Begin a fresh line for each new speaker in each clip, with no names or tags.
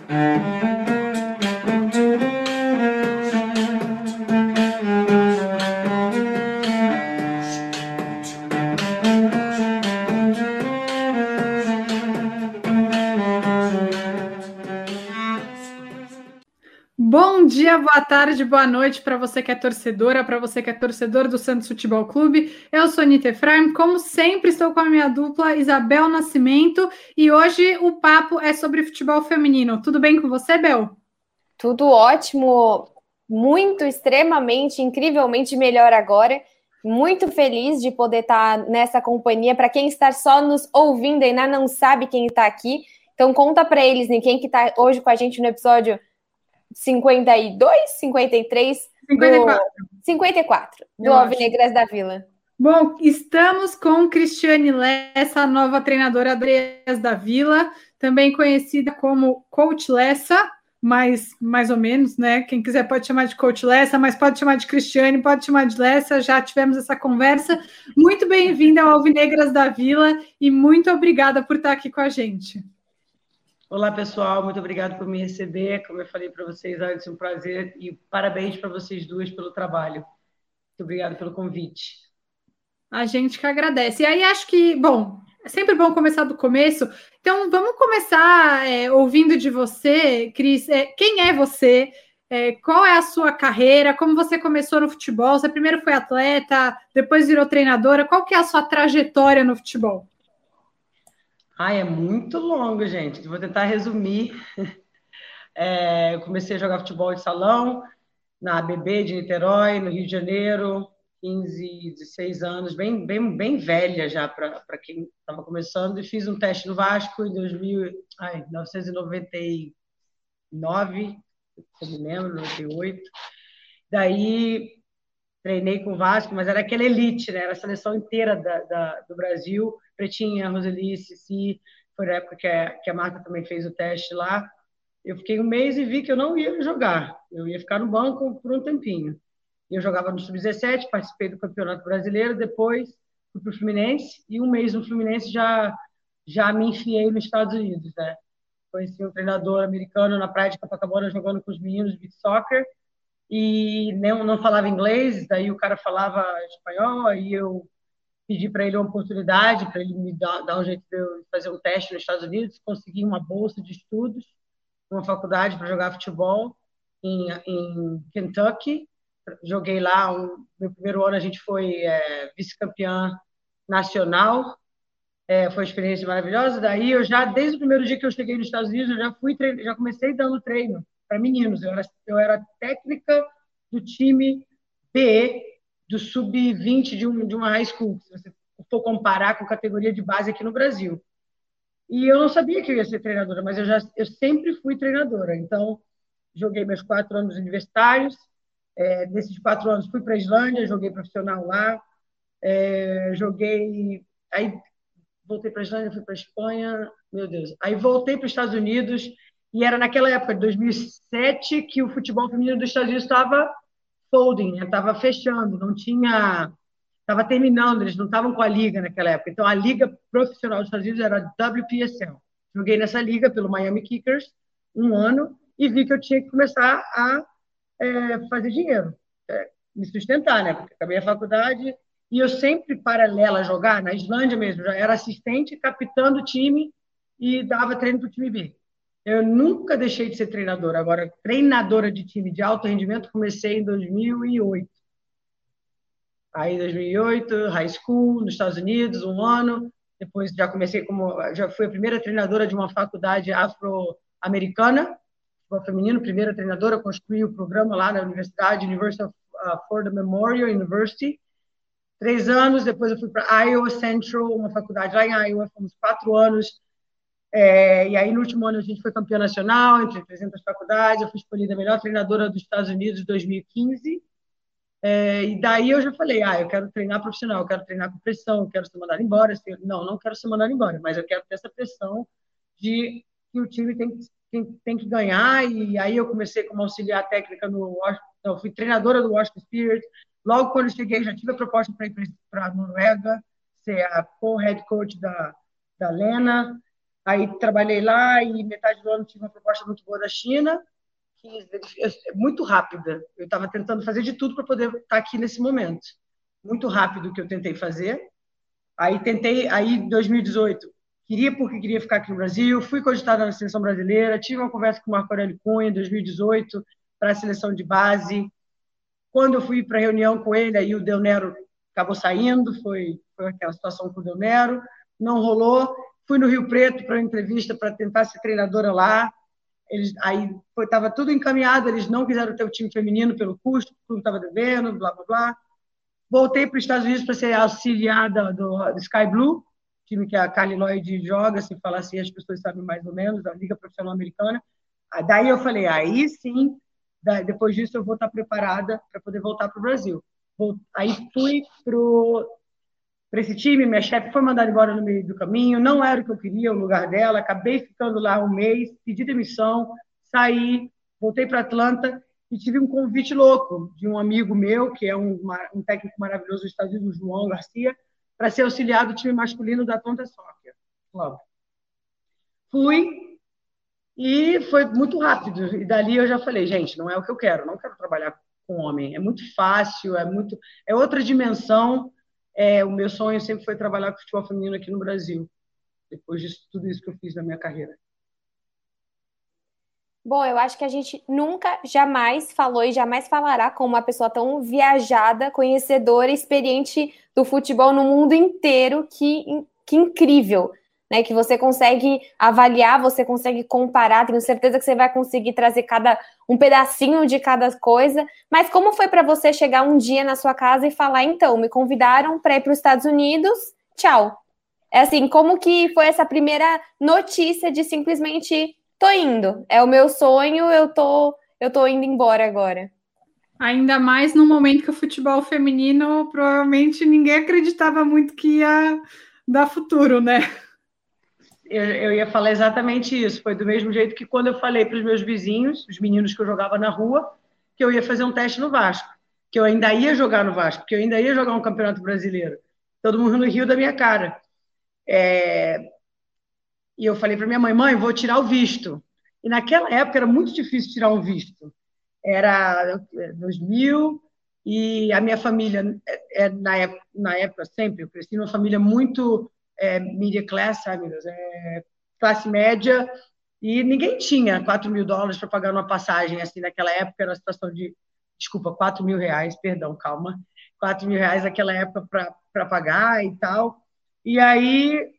Bom dia, boa tarde, boa noite para você que é torcedora, para você que é torcedor do Santos Futebol Clube. Eu sou Anitta Efraim, como sempre estou com a minha dupla Isabel Nascimento e hoje o papo é sobre futebol feminino. Tudo bem com você, Bel?
Tudo ótimo, muito, extremamente, incrivelmente melhor agora. Muito feliz de poder estar nessa companhia. Para quem está só nos ouvindo e ainda não sabe quem está aqui, então conta para eles, né, quem que está hoje com a gente no episódio 52, 53, 54, do, 54 do Alvinegras da Vila.
Bom, estamos com Cristiane Lessa, nova treinadora da Vila, também conhecida como Coach Lessa, mais, mais ou menos, né? Quem quiser pode chamar de Coach Lessa, mas pode chamar de Cristiane, pode chamar de Lessa, já tivemos essa conversa. Muito bem-vinda ao Alvinegras da Vila e muito obrigada por estar aqui com a gente.
Olá, pessoal, muito obrigado por me receber. Como eu falei para vocês antes, um prazer e parabéns para vocês duas pelo trabalho. Muito obrigado pelo convite.
A gente que agradece. E aí, acho que, bom, é sempre bom começar do começo. Então, vamos começar é, ouvindo de você, Cris. É, quem é você? É, qual é a sua carreira? Como você começou no futebol? Você primeiro foi atleta, depois virou treinadora. Qual que é a sua trajetória no futebol?
Ah, é muito longo, gente. Vou tentar resumir. É, comecei a jogar futebol de salão na ABB de Niterói, no Rio de Janeiro, 15, 16 anos, bem, bem, bem velha já para quem estava começando, e fiz um teste no Vasco em 2000, ai, 1999, se me lembro, 98. Daí treinei com o Vasco, mas era aquela elite, né? Era a seleção inteira da, da do Brasil Pretinha, Roseli, Cici, foi a época que a, que a marca também fez o teste lá. Eu fiquei um mês e vi que eu não ia jogar, eu ia ficar no banco por um tempinho. Eu jogava no Sub-17, participei do Campeonato Brasileiro, depois fui para o Fluminense, e um mês no Fluminense já, já me enfiei nos Estados Unidos, né? Conheci um treinador americano na praia de Copacabana jogando com os meninos de soccer, e não, não falava inglês, daí o cara falava espanhol, aí eu pedi para ele uma oportunidade, para ele me dar, dar, um jeito de eu fazer um teste nos Estados Unidos, consegui uma bolsa de estudos, uma faculdade para jogar futebol em, em, Kentucky. Joguei lá, um, meu primeiro ano a gente foi é, vice-campeã nacional, é, foi uma experiência maravilhosa. Daí eu já, desde o primeiro dia que eu cheguei nos Estados Unidos, eu já fui já comecei dando treino para meninos. Eu era, eu era técnica do time B do sub-20 de, um, de uma high school, se você for comparar com categoria de base aqui no Brasil. E eu não sabia que eu ia ser treinadora, mas eu já eu sempre fui treinadora. Então, joguei meus quatro anos universitários. É, quatro anos, fui para a Islândia, joguei profissional lá. É, joguei. Aí voltei para a Islândia, fui para a Espanha. Meu Deus. Aí voltei para os Estados Unidos. E era naquela época, de 2007, que o futebol feminino dos Estados Unidos estava folding, estava né? fechando, não tinha. Estava terminando, eles não estavam com a liga naquela época. Então, a liga profissional dos Estados Unidos era a WPSL. Joguei nessa liga pelo Miami Kickers um ano e vi que eu tinha que começar a é, fazer dinheiro, é, me sustentar, né? Porque acabei a faculdade e eu sempre, paralela jogar, na Islândia mesmo, já era assistente, capitando o time e dava treino para o time B. Eu nunca deixei de ser treinadora. Agora, treinadora de time de alto rendimento, comecei em 2008. Aí, 2008, high school, nos Estados Unidos, um ano. Depois, já comecei como. Já fui a primeira treinadora de uma faculdade afro-americana, feminino, primeira treinadora. Construí o programa lá na universidade, University of uh, Ford Memorial University. Três anos. Depois, eu fui para Iowa Central, uma faculdade lá em Iowa. Fomos quatro anos é, e aí, no último ano, a gente foi campeã nacional, entre 300 faculdades. Eu fui escolhida a melhor treinadora dos Estados Unidos em 2015. É, e daí eu já falei: ah, eu quero treinar profissional, eu quero treinar com pressão, eu quero ser mandado embora. Não, não quero ser mandado embora, mas eu quero ter essa pressão de que o time tem, tem, tem que ganhar. E aí eu comecei como auxiliar técnica no não, fui treinadora do Washington Spirit. Logo quando cheguei, já tive a proposta para ir para a Noruega, ser a co-head coach da, da Lena. Aí trabalhei lá e metade do ano tive uma proposta muito boa da China, que muito rápida. Eu estava tentando fazer de tudo para poder estar tá aqui nesse momento. Muito rápido que eu tentei fazer. Aí tentei, aí em 2018, queria porque queria ficar aqui no Brasil, fui cogitada na seleção brasileira, tive uma conversa com o Marco Aurélio Cunha em 2018 para a seleção de base. Quando eu fui para a reunião com ele, aí o Del Nero acabou saindo, foi, foi aquela situação com o Del Nero, não rolou. Fui no Rio Preto para uma entrevista para tentar ser treinadora lá. Eles, aí estava tudo encaminhado, eles não quiseram ter o time feminino pelo custo, o clube estava devendo, blá, blá, blá. Voltei para os Estados Unidos para ser auxiliada do, do Sky Blue, time que a Carly Lloyd joga, se falar assim, as pessoas sabem mais ou menos, a Liga Profissional Americana. Daí eu falei, aí sim, depois disso eu vou estar preparada para poder voltar para o Brasil. Aí fui para esse time, minha chefe foi mandada embora no meio do caminho, não era o que eu queria, o lugar dela, acabei ficando lá um mês, pedi demissão, saí, voltei para Atlanta e tive um convite louco de um amigo meu, que é um, um técnico maravilhoso dos Estados Unidos, João Garcia, para ser auxiliar do time masculino da Atlanta Soccer Club. Fui e foi muito rápido. E dali eu já falei, gente, não é o que eu quero, não quero trabalhar com homem. É muito fácil, é muito, é outra dimensão. É, o meu sonho sempre foi trabalhar com futebol feminino aqui no Brasil. Depois de tudo isso que eu fiz na minha carreira.
Bom, eu acho que a gente nunca, jamais falou e jamais falará com uma pessoa tão viajada, conhecedora, experiente do futebol no mundo inteiro. Que, que incrível! Né, que você consegue avaliar, você consegue comparar, tenho certeza que você vai conseguir trazer cada um pedacinho de cada coisa. Mas como foi para você chegar um dia na sua casa e falar, então, me convidaram para ir para os Estados Unidos, tchau. É assim, como que foi essa primeira notícia de simplesmente tô indo, é o meu sonho, eu tô, eu tô indo embora agora.
Ainda mais no momento que o futebol feminino provavelmente ninguém acreditava muito que ia dar futuro, né?
Eu, eu, ia falar exatamente isso. Foi do mesmo jeito que quando eu falei para os meus vizinhos, os meninos que eu jogava na rua, que eu ia fazer um teste no Vasco, que eu ainda ia jogar no Vasco, que eu ainda ia jogar um campeonato brasileiro. Todo mundo no Rio da minha cara. É... E eu falei para minha mãe, mãe, vou tirar o visto. E naquela época era muito difícil tirar um visto. Era 2000 e a minha família, é, é, na, época, na época sempre, eu cresci numa família muito é, media class, sabe, é, classe média, e ninguém tinha 4 mil dólares para pagar uma passagem, assim, naquela época era uma situação de, desculpa, 4 mil reais, perdão, calma, 4 mil reais naquela época para pagar e tal. E aí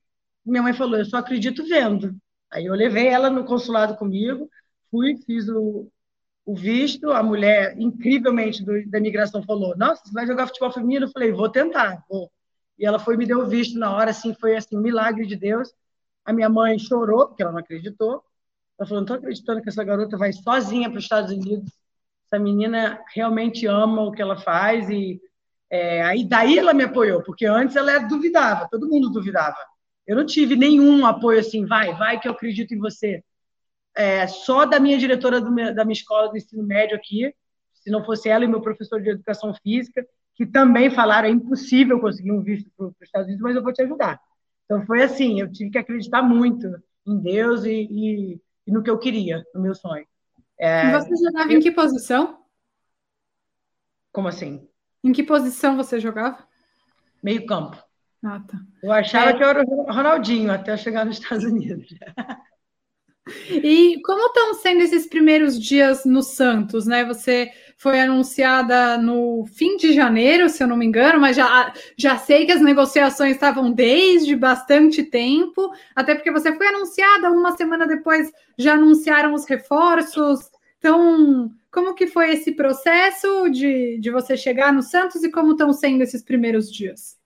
minha mãe falou, eu só acredito vendo. Aí eu levei ela no consulado comigo, fui, fiz o, o visto, a mulher, incrivelmente, do, da imigração falou, nossa, você vai jogar futebol feminino? Eu falei, vou tentar, vou. E ela foi me deu visto na hora, assim, foi assim, milagre de Deus. A minha mãe chorou, porque ela não acreditou. Ela falou, não estou acreditando que essa garota vai sozinha para os Estados Unidos. Essa menina realmente ama o que ela faz e é, aí daí ela me apoiou, porque antes ela duvidava, todo mundo duvidava. Eu não tive nenhum apoio assim, vai, vai que eu acredito em você. É, só da minha diretora meu, da minha escola do ensino médio aqui, se não fosse ela e meu professor de educação física, que também falaram é impossível conseguir um visto para os Estados Unidos, mas eu vou te ajudar. Então foi assim, eu tive que acreditar muito em Deus e, e, e no que eu queria, no meu sonho.
É, e você jogava eu... em que posição?
Como assim?
Em que posição você jogava?
Meio campo.
Ah, tá.
Eu achava é... que eu era o Ronaldinho até chegar nos Estados Unidos.
E como estão sendo esses primeiros dias no Santos, né? Você foi anunciada no fim de janeiro, se eu não me engano, mas já, já sei que as negociações estavam desde bastante tempo, até porque você foi anunciada, uma semana depois já anunciaram os reforços. Então, como que foi esse processo de, de você chegar no Santos e como estão sendo esses primeiros dias?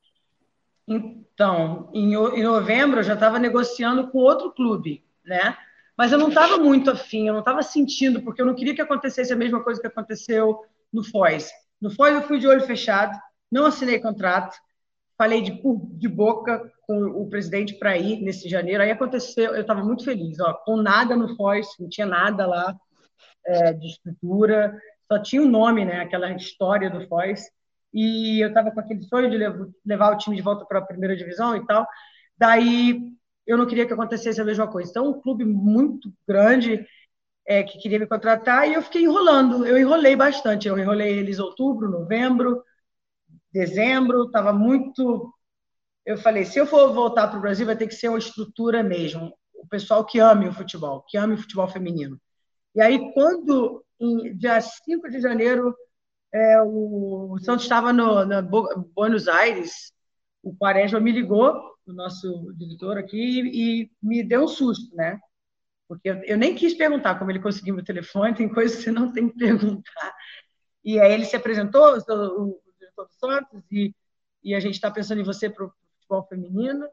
Então, em, em novembro eu já estava negociando com outro clube, né? Mas eu não estava muito afim, eu não estava sentindo, porque eu não queria que acontecesse a mesma coisa que aconteceu no Foz. No Foz eu fui de olho fechado, não assinei contrato, falei de, de boca com o presidente para ir nesse janeiro. Aí aconteceu, eu estava muito feliz, ó, com nada no Foz, não tinha nada lá é, de estrutura, só tinha o um nome, né, aquela história do Foz e eu estava com aquele sonho de levar o time de volta para a primeira divisão e tal. Daí eu não queria que acontecesse a mesma coisa. Então, um clube muito grande é, que queria me contratar e eu fiquei enrolando. Eu enrolei bastante. Eu enrolei eles outubro, novembro, dezembro. Estava muito. Eu falei: se eu for voltar para o Brasil, vai ter que ser uma estrutura mesmo. O pessoal que ame o futebol, que ame o futebol feminino. E aí, quando, em dia 5 de janeiro, é, o, Santos estava no, na Buenos Aires, o Quaresma me ligou, o nosso diretor aqui, e, me deu um susto, né? Porque eu, nem quis perguntar como ele conseguiu meu telefone, tem coisas que você não tem que perguntar. E aí ele se apresentou, o diretor do Santos, e, e a gente está pensando em você para o futebol feminino.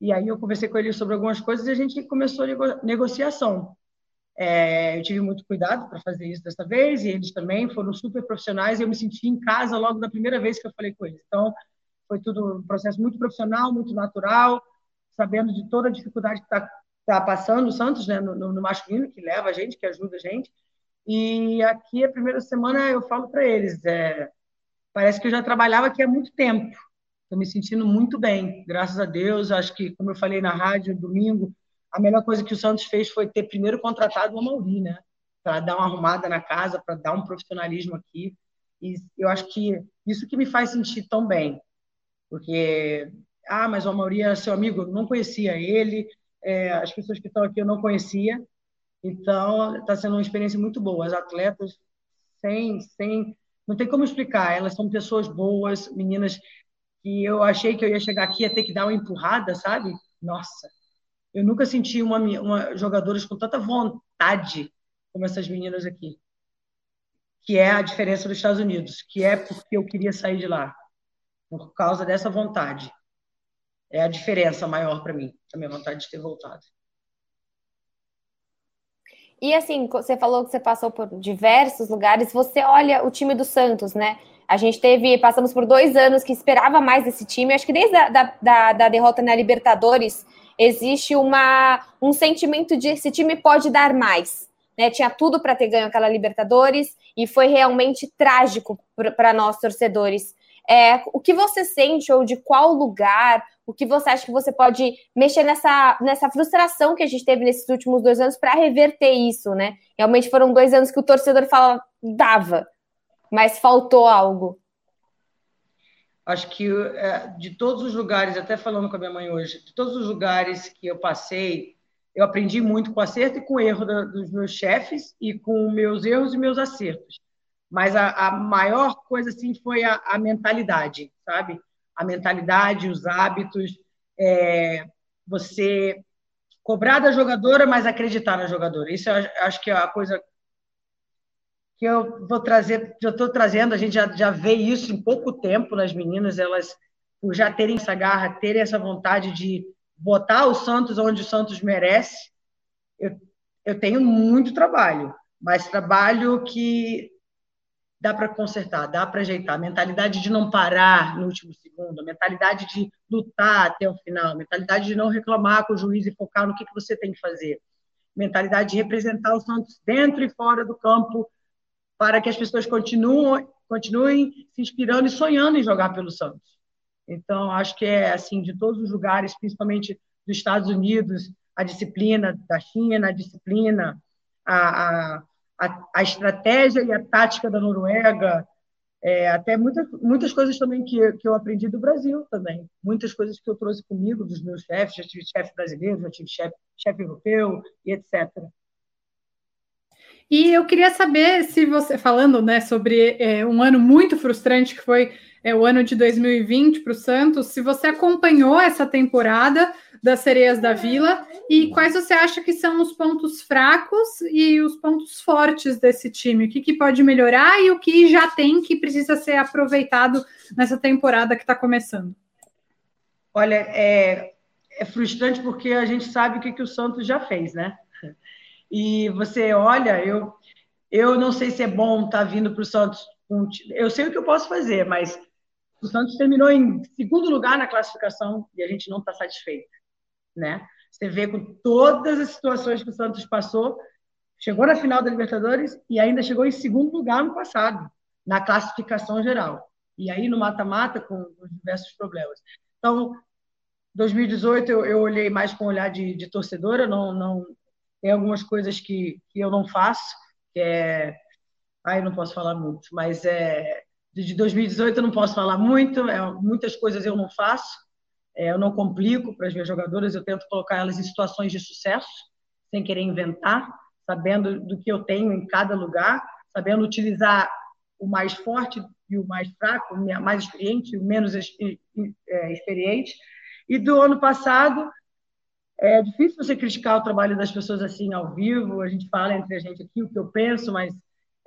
E aí eu conversei com ele sobre algumas coisas e a gente começou a negociação. É, eu tive muito cuidado para fazer isso dessa vez, e eles também foram super profissionais, e eu me senti em casa logo da primeira vez que eu falei com eles. Então, foi tudo um processo muito profissional, muito natural, sabendo de toda a dificuldade que está tá passando o Santos né, no, no, masculino, que leva a gente, que ajuda a gente. E aqui, a primeira semana, eu falo para eles, é, parece que eu já trabalhava aqui há muito tempo. Estou me sentindo muito bem, graças a Deus. Acho que, como eu falei na rádio, domingo, a melhor coisa que o Santos fez foi ter primeiro contratado o Amauri, né? Para dar uma arrumada na casa, para dar um profissionalismo aqui. E eu acho que isso que me faz sentir tão bem. Porque, ah, mas o Amauri é seu amigo, eu não conhecia ele, é, as pessoas que estão aqui eu não conhecia. Então, está sendo uma experiência muito boa. As atletas, sem, sem. Não tem como explicar, elas são pessoas boas, meninas que eu achei que eu ia chegar aqui ia ter que dar uma empurrada, sabe? Nossa, eu nunca senti uma, uma jogadoras com tanta vontade como essas meninas aqui. Que é a diferença dos Estados Unidos, que é porque eu queria sair de lá, por causa dessa vontade. É a diferença maior para mim, a minha vontade de ter voltado.
E assim, você falou que você passou por diversos lugares. Você olha o time do Santos, né? A gente teve, passamos por dois anos que esperava mais desse time. Acho que desde a da, da, da derrota na Libertadores, existe uma, um sentimento de esse time pode dar mais. Né? Tinha tudo para ter ganho aquela Libertadores e foi realmente trágico para nós torcedores. É, o que você sente ou de qual lugar, o que você acha que você pode mexer nessa, nessa frustração que a gente teve nesses últimos dois anos para reverter isso, né? Realmente foram dois anos que o torcedor fala, dava, mas faltou algo.
Acho que é, de todos os lugares, até falando com a minha mãe hoje, de todos os lugares que eu passei, eu aprendi muito com acerto e com erro da, dos meus chefes e com meus erros e meus acertos. Mas a, a maior coisa assim foi a, a, mentalidade, sabe? A mentalidade, os hábitos, é, você cobrar da jogadora, mas acreditar na jogadora. Isso eu acho que é a coisa que eu vou trazer, já estou trazendo, a gente já, já vê isso em pouco tempo nas meninas, elas por já terem essa garra, terem essa vontade de botar o Santos onde o Santos merece. Eu, eu tenho muito trabalho, mas trabalho que dá para consertar, dá para ajeitar. Mentalidade de não parar no último segundo, mentalidade de lutar até o final, mentalidade de não reclamar com o juiz e focar no que, que você tem que fazer, mentalidade de representar o Santos dentro e fora do campo para que as pessoas continuem, continuem se inspirando e sonhando em jogar pelo Santos. Então, acho que é assim, de todos os lugares, principalmente dos Estados Unidos, a disciplina da China, a disciplina, a, a, a estratégia e a tática da Noruega, é, até muitas, muitas coisas também que, que eu aprendi do Brasil também. Muitas coisas que eu trouxe comigo dos meus chefes, já tive chefe brasileiro, já tive chefe, chefe europeu e etc.
E eu queria saber se você, falando né, sobre é, um ano muito frustrante que foi é, o ano de 2020 para o Santos, se você acompanhou essa temporada das Sereias da Vila e quais você acha que são os pontos fracos e os pontos fortes desse time? O que, que pode melhorar e o que já tem que precisa ser aproveitado nessa temporada que está começando?
Olha, é, é frustrante porque a gente sabe o que, que o Santos já fez, né? e você olha, eu, eu não sei se é bom estar tá vindo para o Santos. Eu sei o que eu posso fazer, mas o Santos terminou em segundo lugar na classificação e a gente não está satisfeito, né? Você vê com todas as situações que o Santos passou, chegou na final da Libertadores e ainda chegou em segundo lugar no passado, na classificação geral. E aí no mata-mata com, diversos problemas. Então, 2018 eu, eu olhei mais com olhar de, de torcedora, não, não tem algumas coisas que, que eu não faço, que é. Não posso falar muito, mas é. De 2018 eu não posso falar muito, é, muitas coisas eu não faço, eu não complico para as minhas jogadoras, eu tento colocar elas em situações de sucesso, sem querer inventar, sabendo do que eu tenho em cada lugar, sabendo utilizar o mais forte e o mais fraco, o mais experiente e o menos é, experiente. E do ano passado, é difícil você criticar o trabalho das pessoas assim ao vivo, a gente fala entre a gente aqui o que eu penso, mas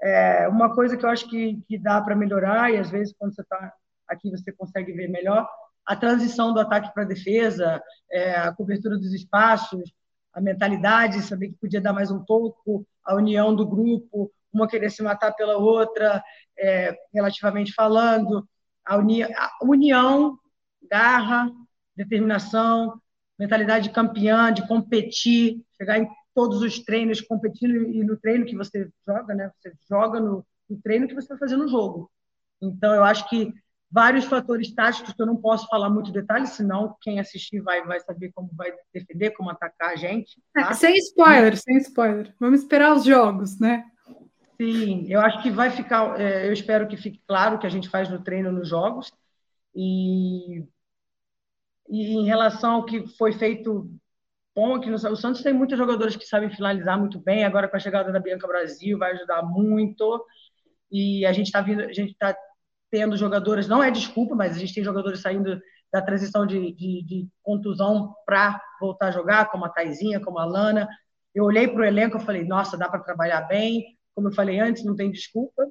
é uma coisa que eu acho que, que dá para melhorar, e às vezes quando você está aqui você consegue ver melhor, a transição do ataque para a defesa, é, a cobertura dos espaços, a mentalidade, saber que podia dar mais um pouco, a união do grupo, uma querer se matar pela outra, é, relativamente falando, a, uni a união, garra, determinação, mentalidade de campeã, de competir, chegar em todos os treinos competindo e no treino que você joga, né? Você joga no, no treino que você está fazendo no jogo. Então, eu acho que vários fatores táticos que eu não posso falar muito detalhes, senão quem assistir vai, vai saber como vai defender, como atacar a gente.
Tá? É, sem spoiler, sem spoiler. Vamos esperar os jogos, né?
Sim, eu acho que vai ficar. É, eu espero que fique claro o que a gente faz no treino nos jogos. E, e em relação ao que foi feito bom aqui no o Santos tem muitos jogadores que sabem finalizar muito bem. Agora com a chegada da Bianca Brasil vai ajudar muito. E a gente está vindo, a gente está tendo jogadores, não é desculpa, mas a gente tem jogadores saindo da transição de, de, de contusão para voltar a jogar, como a Taizinha, como a Lana. Eu olhei para o elenco e falei, nossa, dá para trabalhar bem como eu falei antes, não tem desculpa.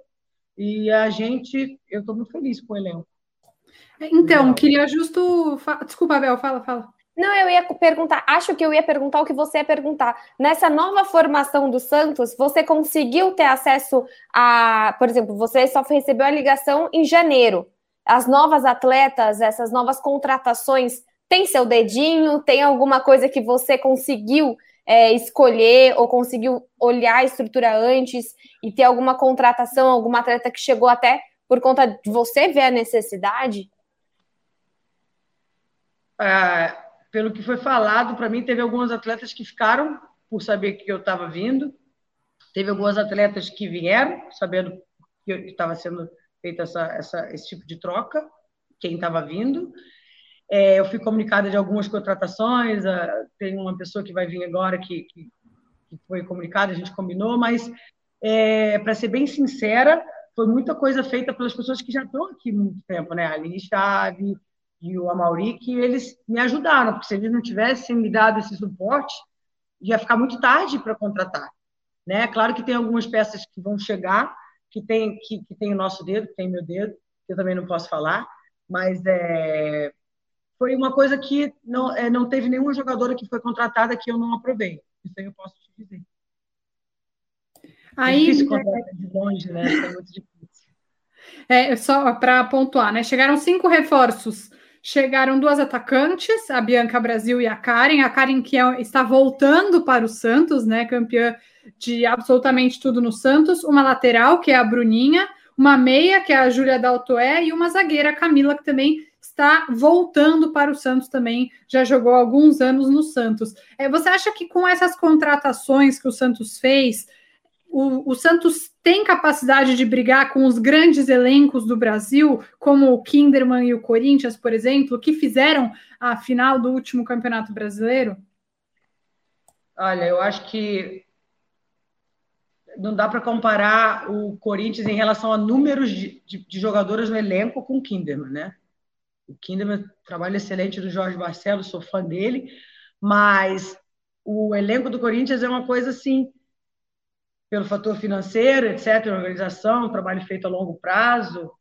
E a gente, eu estou muito feliz com o elenco.
Então, queria justo. Desculpa, Abel, fala, fala.
Não, eu ia perguntar, acho que eu ia perguntar o que você ia perguntar. Nessa nova formação do Santos, você conseguiu ter acesso a, por exemplo, você só recebeu a ligação em janeiro. As novas atletas, essas novas contratações, tem seu dedinho? Tem alguma coisa que você conseguiu é, escolher ou conseguiu olhar a estrutura antes e ter alguma contratação, alguma atleta que chegou até por conta de você ver a necessidade?
É, pelo que foi falado, para mim, teve alguns atletas que ficaram por saber que eu estava vindo, teve algumas atletas que vieram sabendo que estava sendo feita essa, essa, esse tipo de troca, quem estava vindo. É, eu fui comunicada de algumas contratações, uh, tem uma pessoa que vai vir agora que, que, que foi comunicada, a gente combinou, mas, é, para ser bem sincera, foi muita coisa feita pelas pessoas que já estão aqui muito tempo, né? A Aline Chave e o Amauri, que eles me ajudaram, porque se eles não tivessem me dado esse suporte, ia ficar muito tarde para contratar. Né? Claro que tem algumas peças que vão chegar, que tem, que, que tem o nosso dedo, que tem meu dedo, que eu também não posso falar, mas é, foi uma coisa que não, é, não teve nenhuma jogadora que foi contratada que eu não aprovei. Isso aí eu posso te dizer. Aí, é difícil contratar de longe, né? É muito difícil.
É, só para pontuar, né? Chegaram cinco reforços. Chegaram duas atacantes, a Bianca Brasil e a Karen. A Karen que é, está voltando para o Santos, né? Campeã de absolutamente tudo no Santos. Uma lateral, que é a Bruninha. Uma meia, que é a Júlia Daltoé. E uma zagueira, a Camila, que também está voltando para o Santos também, já jogou alguns anos no Santos. É, você acha que com essas contratações que o Santos fez, o, o, Santos tem capacidade de brigar com os grandes elencos do Brasil, como o Kinderman e o Corinthians, por exemplo, que fizeram a final do último Campeonato Brasileiro?
Olha, eu acho que não dá para comparar o Corinthians em relação a números de, de, de jogadoras no elenco com o Kinderman, né? O Kinderman, trabalho excelente do Jorge Barcelos, sou fã dele, mas o elenco do Corinthians é uma coisa assim, pelo fator financeiro, etc., organização, trabalho feito a longo prazo,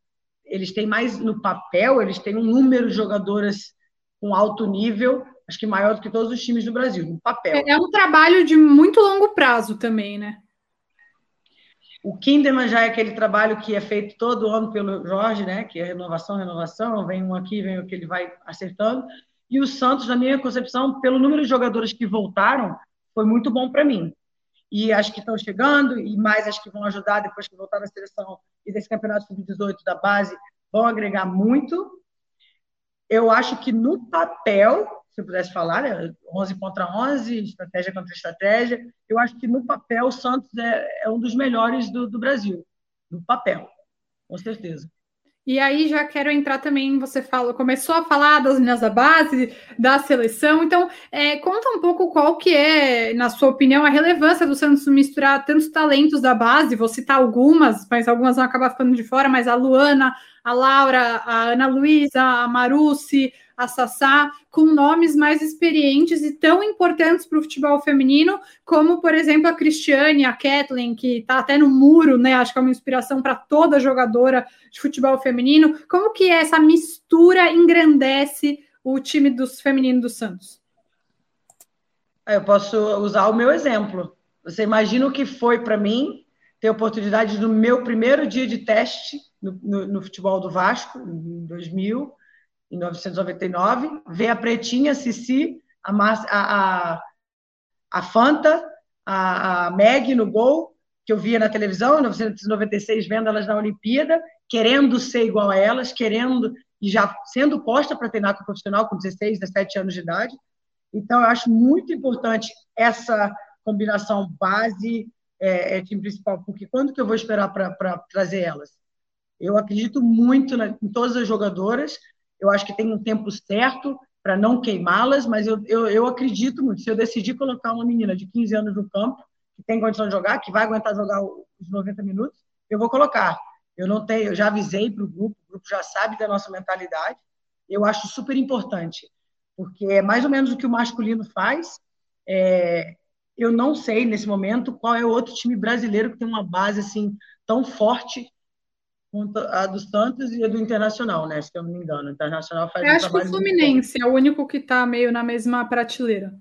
eles têm mais no papel, eles têm um número de jogadoras com alto nível, acho que maior do que todos os times do Brasil, no papel.
É, é um trabalho de muito longo prazo também, né?
O Kinderman já é aquele trabalho que é feito todo ano pelo Jorge, né? Que é renovação, renovação, vem um aqui, vem o que ele vai acertando. E o Santos, na minha concepção, pelo número de jogadores que voltaram, foi muito bom para mim. E acho que estão chegando, e mais acho que vão ajudar depois que voltar na seleção e desse campeonato sub-18 da base, vão agregar muito. Eu acho que no papel, se eu pudesse falar, né? 11 contra 11, estratégia contra estratégia. Eu acho que no papel o Santos é, é um dos melhores do, do Brasil, no papel, com certeza.
E aí já quero entrar também, você falou, começou a falar das meninas da base, da seleção, então é, conta um pouco qual que é, na sua opinião, a relevância do Santos misturar tantos talentos da base, vou citar algumas, mas algumas vão acabar ficando de fora, mas a Luana, a Laura, a Ana Luísa, a Maruci, a Sassá, com nomes mais experientes e tão importantes para o futebol feminino, como, por exemplo, a Cristiane, a Kathleen, que está até no muro, né? Acho que é uma inspiração para toda jogadora de futebol feminino. Como que essa mistura engrandece o time dos femininos do Santos?
Eu posso usar o meu exemplo. Você imagina o que foi para mim ter oportunidade no meu primeiro dia de teste no, no, no futebol do Vasco, em 2000, em 1999, ver a Pretinha, Cici, a, a, a Fanta, a, a Meg no gol, que eu via na televisão, em 1996, vendo elas na Olimpíada, querendo ser igual a elas, querendo e já sendo posta para treinar com profissional com 16, 17 anos de idade. Então, eu acho muito importante essa combinação base é, é, time principal, porque quando que eu vou esperar para trazer elas? Eu acredito muito na, em todas as jogadoras, eu acho que tem um tempo certo para não queimá-las, mas eu, eu, eu, acredito muito. Se eu decidir colocar uma menina de 15 anos no campo, que tem condição de jogar, que vai aguentar jogar os 90 minutos, eu vou colocar. Eu não tenho, eu já avisei para o grupo, o grupo já sabe da nossa mentalidade. Eu acho super importante, porque é mais ou menos o que o masculino faz. É, eu não sei nesse momento qual é o outro time brasileiro que tem uma base assim tão forte a do Santos e a do Internacional, né? Se eu não me engano. O Internacional faz
eu um acho que o Fluminense é o único que está meio na mesma prateleira.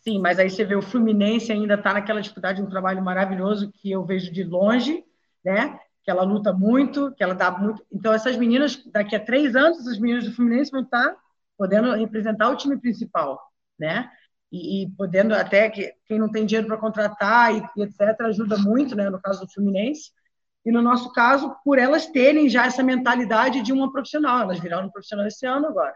Sim, mas aí você vê o Fluminense ainda está naquela dificuldade, um trabalho maravilhoso que eu vejo de longe, né? Que ela luta muito, que ela dá muito. Então, essas meninas, daqui a três anos, essas meninas do Fluminense vão estar tá podendo representar o time principal, né? E, e podendo até que quem não tem dinheiro para contratar e, e etc ajuda muito, né? No caso do Fluminense e no nosso caso, por elas terem já essa mentalidade de uma profissional, elas viraram profissional esse ano agora.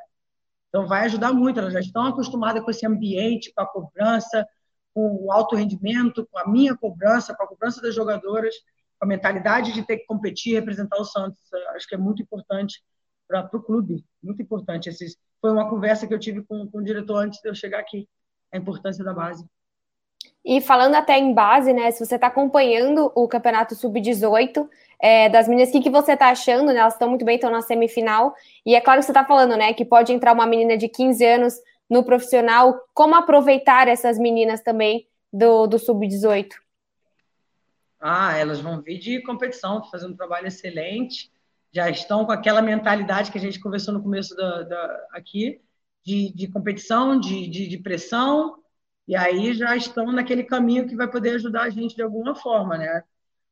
Então, vai ajudar muito, elas já estão acostumadas com esse ambiente, com a cobrança, com o alto rendimento, com a minha cobrança, com a cobrança das jogadoras, com a mentalidade de ter que competir representar o Santos. Acho que é muito importante para o clube, muito importante. Esses, foi uma conversa que eu tive com, com o diretor antes de eu chegar aqui, a importância da base.
E falando até em base, né? Se você está acompanhando o campeonato sub-18 é, das meninas, o que, que você está achando? Né, elas estão muito bem, estão na semifinal. E é claro que você está falando, né? Que pode entrar uma menina de 15 anos no profissional. Como aproveitar essas meninas também do, do sub-18?
Ah, elas vão vir de competição, fazendo um trabalho excelente. Já estão com aquela mentalidade que a gente conversou no começo da, da aqui, de, de competição, de, de, de pressão, e aí já estão naquele caminho que vai poder ajudar a gente de alguma forma, né?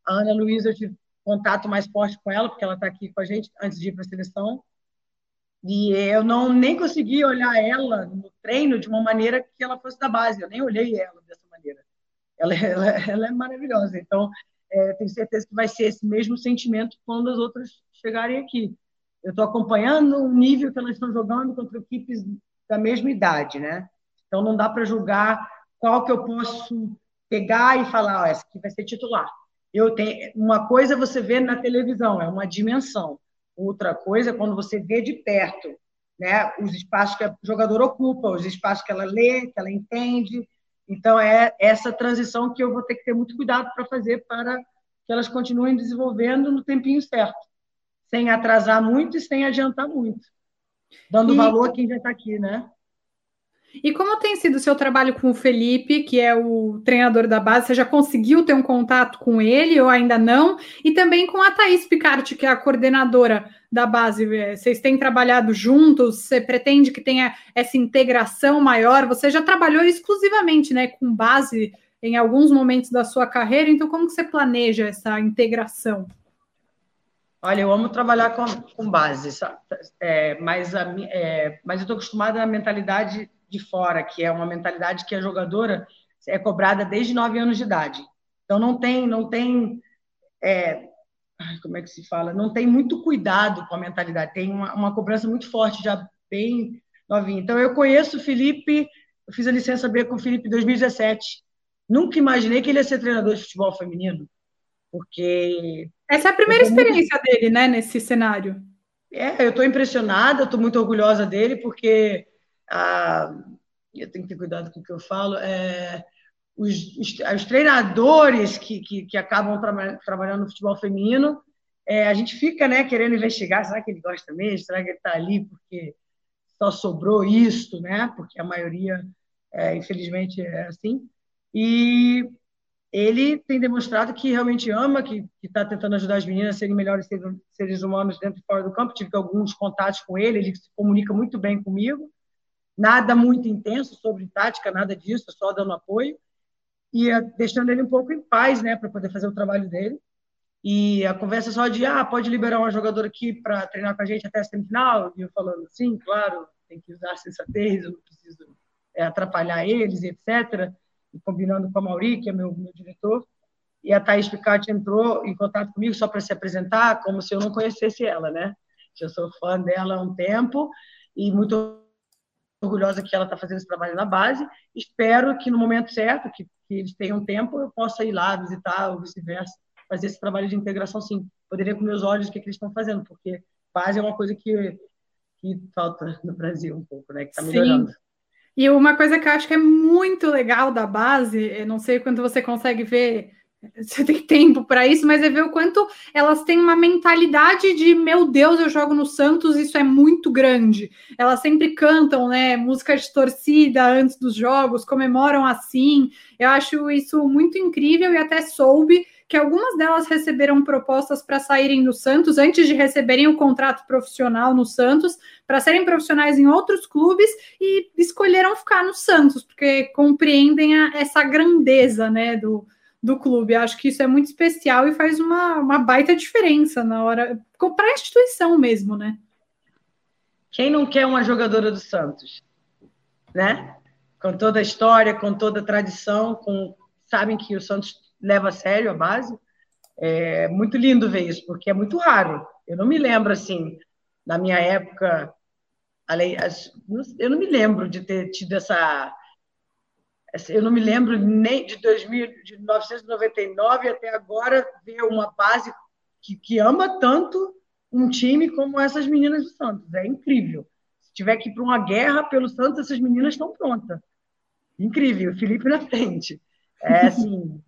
A Ana Luísa, eu tive contato mais forte com ela, porque ela está aqui com a gente antes de ir para a seleção. E eu não nem consegui olhar ela no treino de uma maneira que ela fosse da base. Eu nem olhei ela dessa maneira. Ela, ela, ela é maravilhosa. Então, é, tenho certeza que vai ser esse mesmo sentimento quando as outras chegarem aqui. Eu estou acompanhando o nível que elas estão jogando contra equipes da mesma idade, né? Então, não dá para julgar qual que eu posso pegar e falar, oh, essa aqui vai ser titular. Eu tenho uma coisa é você vê na televisão, é uma dimensão. Outra coisa é quando você vê de perto, né, os espaços que o jogador ocupa, os espaços que ela lê, que ela entende. Então é essa transição que eu vou ter que ter muito cuidado para fazer para que elas continuem desenvolvendo no tempinho certo, sem atrasar muito e sem adiantar muito, dando e... valor a quem já está aqui, né?
E como tem sido o seu trabalho com o Felipe, que é o treinador da base? Você já conseguiu ter um contato com ele ou ainda não? E também com a Thaís Picard, que é a coordenadora da base. É, vocês têm trabalhado juntos? Você pretende que tenha essa integração maior? Você já trabalhou exclusivamente né, com base em alguns momentos da sua carreira, então como que você planeja essa integração?
Olha, eu amo trabalhar com, com base, é, mas, a, é, mas eu estou acostumada à mentalidade de fora, que é uma mentalidade que a jogadora é cobrada desde nove anos de idade. Então não tem, não tem, é, como é que se fala? Não tem muito cuidado com a mentalidade. Tem uma, uma cobrança muito forte, já bem novinho. Então, eu conheço o Felipe, eu fiz a licença B com o Felipe em 2017. Nunca imaginei que ele ia ser treinador de futebol feminino, porque...
Essa é a primeira experiência muito... dele, né, nesse cenário.
É, eu estou impressionada, estou muito orgulhosa dele, porque ah, eu tenho que ter cuidado com o que eu falo, é, os, os, treinadores que, que, que acabam tra trabalhando no futebol feminino, é, a gente fica né, querendo investigar, será que ele gosta mesmo? Será que ele está ali porque só sobrou isso, né? Porque a maioria, é, infelizmente, é assim. E ele tem demonstrado que realmente ama, que está tentando ajudar as meninas a serem melhores seres humanos dentro e fora do campo. Tive alguns contatos com ele, ele se comunica muito bem comigo. Nada muito intenso sobre tática, nada disso, só dando apoio. E é, deixando ele um pouco em paz, né, para poder fazer o trabalho dele. E a conversa só de, ah, pode liberar uma jogadora aqui para treinar com a gente até a semifinal? E eu falando, sim, claro, tem que usar sensatez, eu não preciso é, atrapalhar eles, etc. E combinando com a Mauri, que é meu, meu diretor. E a Thaís Picatti entrou em contato comigo só para se apresentar, como se eu não conhecesse ela, né? Eu sou fã dela há um tempo e muito orgulhosa que ela está fazendo esse trabalho na base. Espero que no momento certo, que, que eles tenham tempo, eu possa ir lá visitar ou vice-versa fazer esse trabalho de integração, sim. Poderia com meus olhos o que, é que eles estão fazendo, porque base é uma coisa que, que falta no Brasil um pouco, né? Que está melhorando. Sim.
E uma coisa que eu acho que é muito legal da base, não sei quando você consegue ver você tem tempo para isso, mas é ver o quanto elas têm uma mentalidade de meu Deus, eu jogo no Santos, isso é muito grande. Elas sempre cantam, né, música de torcida antes dos jogos, comemoram assim. Eu acho isso muito incrível e até soube que algumas delas receberam propostas para saírem do Santos antes de receberem o contrato profissional no Santos, para serem profissionais em outros clubes e escolheram ficar no Santos, porque compreendem a, essa grandeza né, do, do clube. Acho que isso é muito especial e faz uma, uma baita diferença na hora para a instituição mesmo, né?
Quem não quer uma jogadora do Santos, né? Com toda a história, com toda a tradição, com sabem que o Santos leva a sério a base. É muito lindo ver isso, porque é muito raro. Eu não me lembro, assim, na minha época, eu não me lembro de ter tido essa. Eu não me lembro nem de, 2000, de 1999 até agora ver uma base que, que ama tanto um time como essas meninas do Santos. É incrível. Se tiver que ir para uma guerra pelo Santos, essas meninas estão prontas. Incrível. Felipe na frente. É assim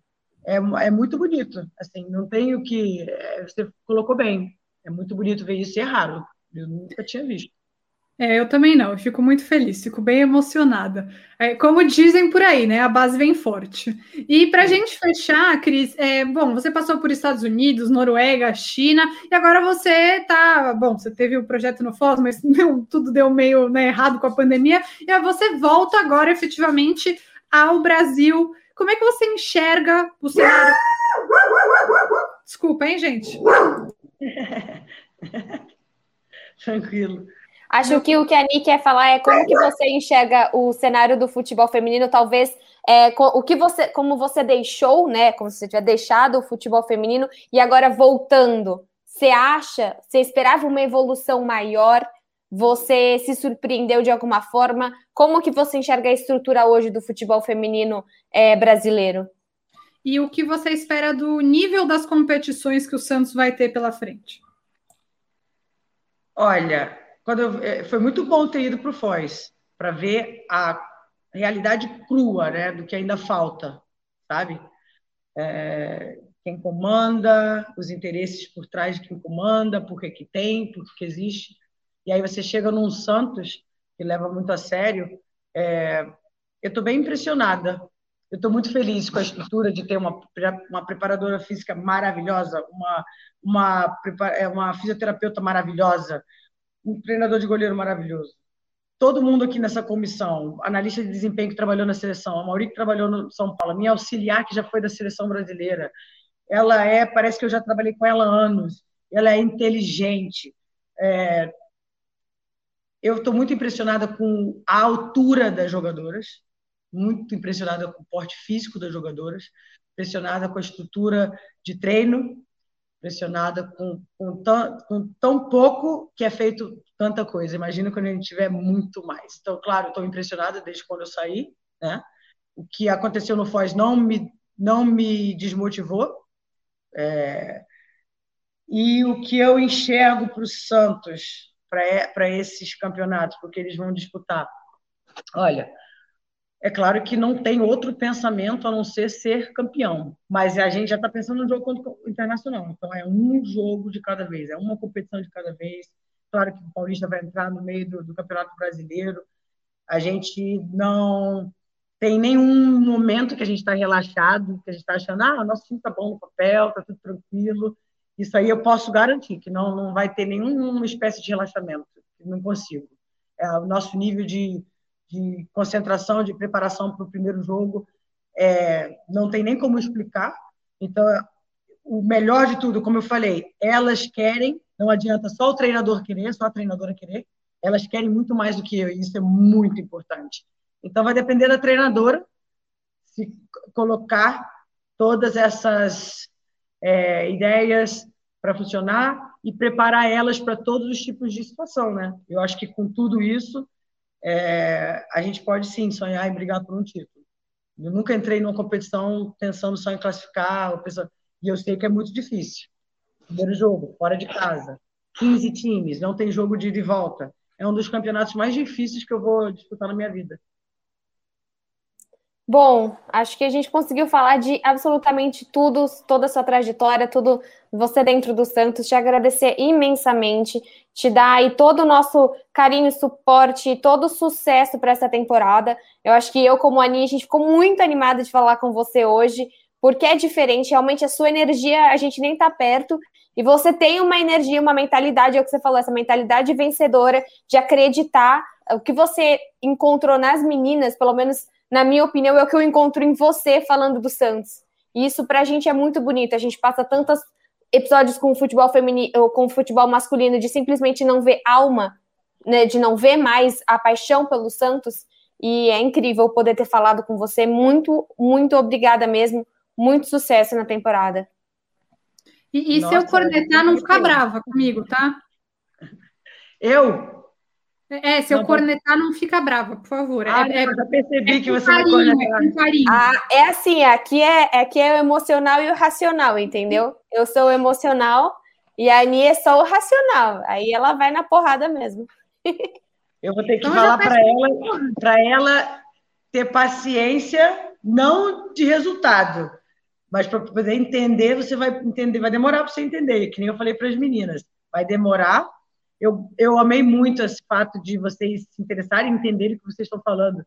é, é muito bonito. Assim, não tenho que. É, você colocou bem. É muito bonito ver isso e é raro. Eu nunca tinha visto.
É, eu também não, eu fico muito feliz, fico bem emocionada. É, como dizem por aí, né? A base vem forte. E para a gente fechar, Cris, é, bom, você passou por Estados Unidos, Noruega, China, e agora você tá. Bom, você teve o projeto no Foz, mas meu, tudo deu meio né, errado com a pandemia, e aí você volta agora efetivamente ao Brasil. Como é que você enxerga o cenário? Desculpa, hein, gente?
Tranquilo.
Acho que o que a Nick quer falar é como que você enxerga o cenário do futebol feminino, talvez é, o que você, como você deixou, né? Como se você tiver deixado o futebol feminino e agora voltando. Você acha, você esperava uma evolução maior? Você se surpreendeu de alguma forma? Como que você enxerga a estrutura hoje do futebol feminino é, brasileiro?
E o que você espera do nível das competições que o Santos vai ter pela frente?
Olha, quando eu, é, foi muito bom ter ido para o Foz para ver a realidade crua, né, do que ainda falta, sabe? É, quem comanda, os interesses por trás de quem comanda, por que que tem, por que existe. E aí você chega num Santos que leva muito a sério. É, eu estou bem impressionada. Eu estou muito feliz com a estrutura de ter uma, uma preparadora física maravilhosa, uma, uma, é, uma fisioterapeuta maravilhosa, um treinador de goleiro maravilhoso. Todo mundo aqui nessa comissão, analista de desempenho que trabalhou na seleção, a Mauri que trabalhou no São Paulo, minha auxiliar que já foi da seleção brasileira. Ela é, parece que eu já trabalhei com ela há anos. Ela é inteligente, é, eu estou muito impressionada com a altura das jogadoras, muito impressionada com o porte físico das jogadoras, impressionada com a estrutura de treino, impressionada com, com, tão, com tão pouco que é feito tanta coisa. Imagina quando a gente tiver muito mais. Então, claro, estou impressionada desde quando eu saí, né? O que aconteceu no Foz não me não me desmotivou. É, e o que eu enxergo para o Santos, para esses campeonatos, porque eles vão disputar. Olha, é claro que não tem outro pensamento a não ser ser campeão, mas a gente já está pensando no jogo contra o internacional. Então é um jogo de cada vez, é uma competição de cada vez. Claro que o Paulista vai entrar no meio do, do Campeonato Brasileiro. A gente não tem nenhum momento que a gente está relaxado, que a gente está achando, ah, nosso time está bom no papel, está tudo tranquilo. Isso aí eu posso garantir, que não, não vai ter nenhuma espécie de relaxamento, não consigo. É, o nosso nível de, de concentração, de preparação para o primeiro jogo, é, não tem nem como explicar. Então, o melhor de tudo, como eu falei, elas querem, não adianta só o treinador querer, só a treinadora querer, elas querem muito mais do que eu, e isso é muito importante. Então, vai depender da treinadora se colocar todas essas é, ideias para funcionar e preparar elas para todos os tipos de situação, né? Eu acho que com tudo isso é, a gente pode sim sonhar em brigar por um título. Eu nunca entrei numa competição pensando só em classificar, e eu sei que é muito difícil. Primeiro jogo, fora de casa, 15 times, não tem jogo de ida e volta. É um dos campeonatos mais difíceis que eu vou disputar na minha vida.
Bom, acho que a gente conseguiu falar de absolutamente tudo, toda a sua trajetória, tudo você dentro do Santos. Te agradecer imensamente, te dar aí todo o nosso carinho, suporte, todo o sucesso para essa temporada. Eu acho que eu, como Aninha, a gente ficou muito animada de falar com você hoje, porque é diferente, realmente a sua energia, a gente nem tá perto, e você tem uma energia, uma mentalidade, é o que você falou, essa mentalidade vencedora de acreditar. O que você encontrou nas meninas, pelo menos na minha opinião, é o que eu encontro em você falando do Santos. E isso pra gente é muito bonito. A gente passa tantos episódios com o futebol feminino, com o futebol masculino, de simplesmente não ver alma, né, de não ver mais a paixão pelo Santos. E é incrível poder ter falado com você. Muito, muito obrigada mesmo. Muito sucesso na temporada.
E, e Nossa, se eu cornetar, não ficar brava comigo, tá?
Eu?
É, se eu não, cornetar, não fica brava, por favor.
Ah,
é,
eu já percebi é que você carinho, vai cornetar.
É, ah, é assim, aqui é, aqui é o emocional e o racional, entendeu? Eu sou o emocional e a Ani é só o racional. Aí ela vai na porrada mesmo.
Eu vou ter que então, falar para ela, para ela ter paciência, não de resultado, mas para poder entender, você vai entender, vai demorar para você entender, que nem eu falei para as meninas, vai demorar eu, eu amei muito esse fato de vocês se interessarem e entenderem o que vocês estão falando.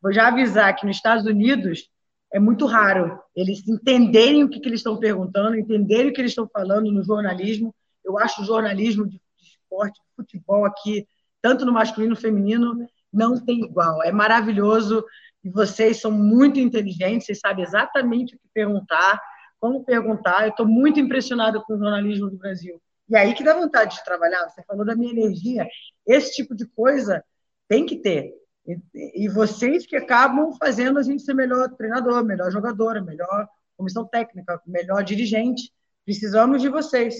Vou já avisar que nos Estados Unidos é muito raro eles entenderem o que, que eles estão perguntando, entenderem o que eles estão falando no jornalismo. Eu acho o jornalismo de, esporte, de futebol aqui, tanto no masculino no feminino, não tem igual. É maravilhoso e vocês são muito inteligentes, vocês sabem exatamente o que perguntar, como perguntar. Eu estou muito impressionada com o jornalismo do Brasil. E aí que dá vontade de trabalhar. Você falou da minha energia. Esse tipo de coisa tem que ter. E, e vocês que acabam fazendo a gente ser melhor treinador, melhor jogadora, melhor comissão técnica, melhor dirigente. Precisamos de vocês.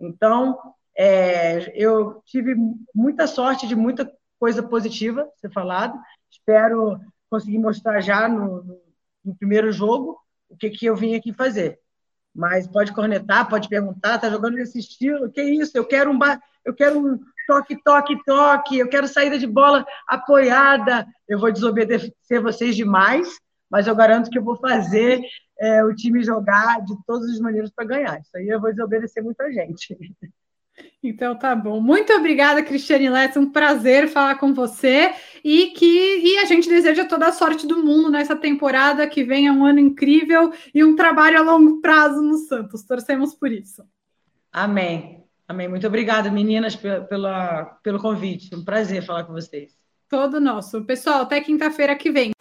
Então, é, eu tive muita sorte de muita coisa positiva ser falado. Espero conseguir mostrar já no, no, no primeiro jogo o que, que eu vim aqui fazer mas pode cornetar, pode perguntar, tá jogando nesse estilo, que isso? Eu quero um eu quero um toque, toque, toque, eu quero saída de bola apoiada. Eu vou desobedecer vocês demais, mas eu garanto que eu vou fazer é, o time jogar de todas as maneiras para ganhar. Isso aí eu vou desobedecer muita gente.
Então tá bom. Muito obrigada, Cristiane Lessa. Um prazer falar com você e que e a gente deseja toda a sorte do mundo nessa temporada, que venha um ano incrível e um trabalho a longo prazo no Santos. Torcemos por isso.
Amém. Amém. Muito obrigada, meninas, pela, pelo convite. Um prazer falar com vocês.
Todo nosso. Pessoal, até quinta-feira que vem.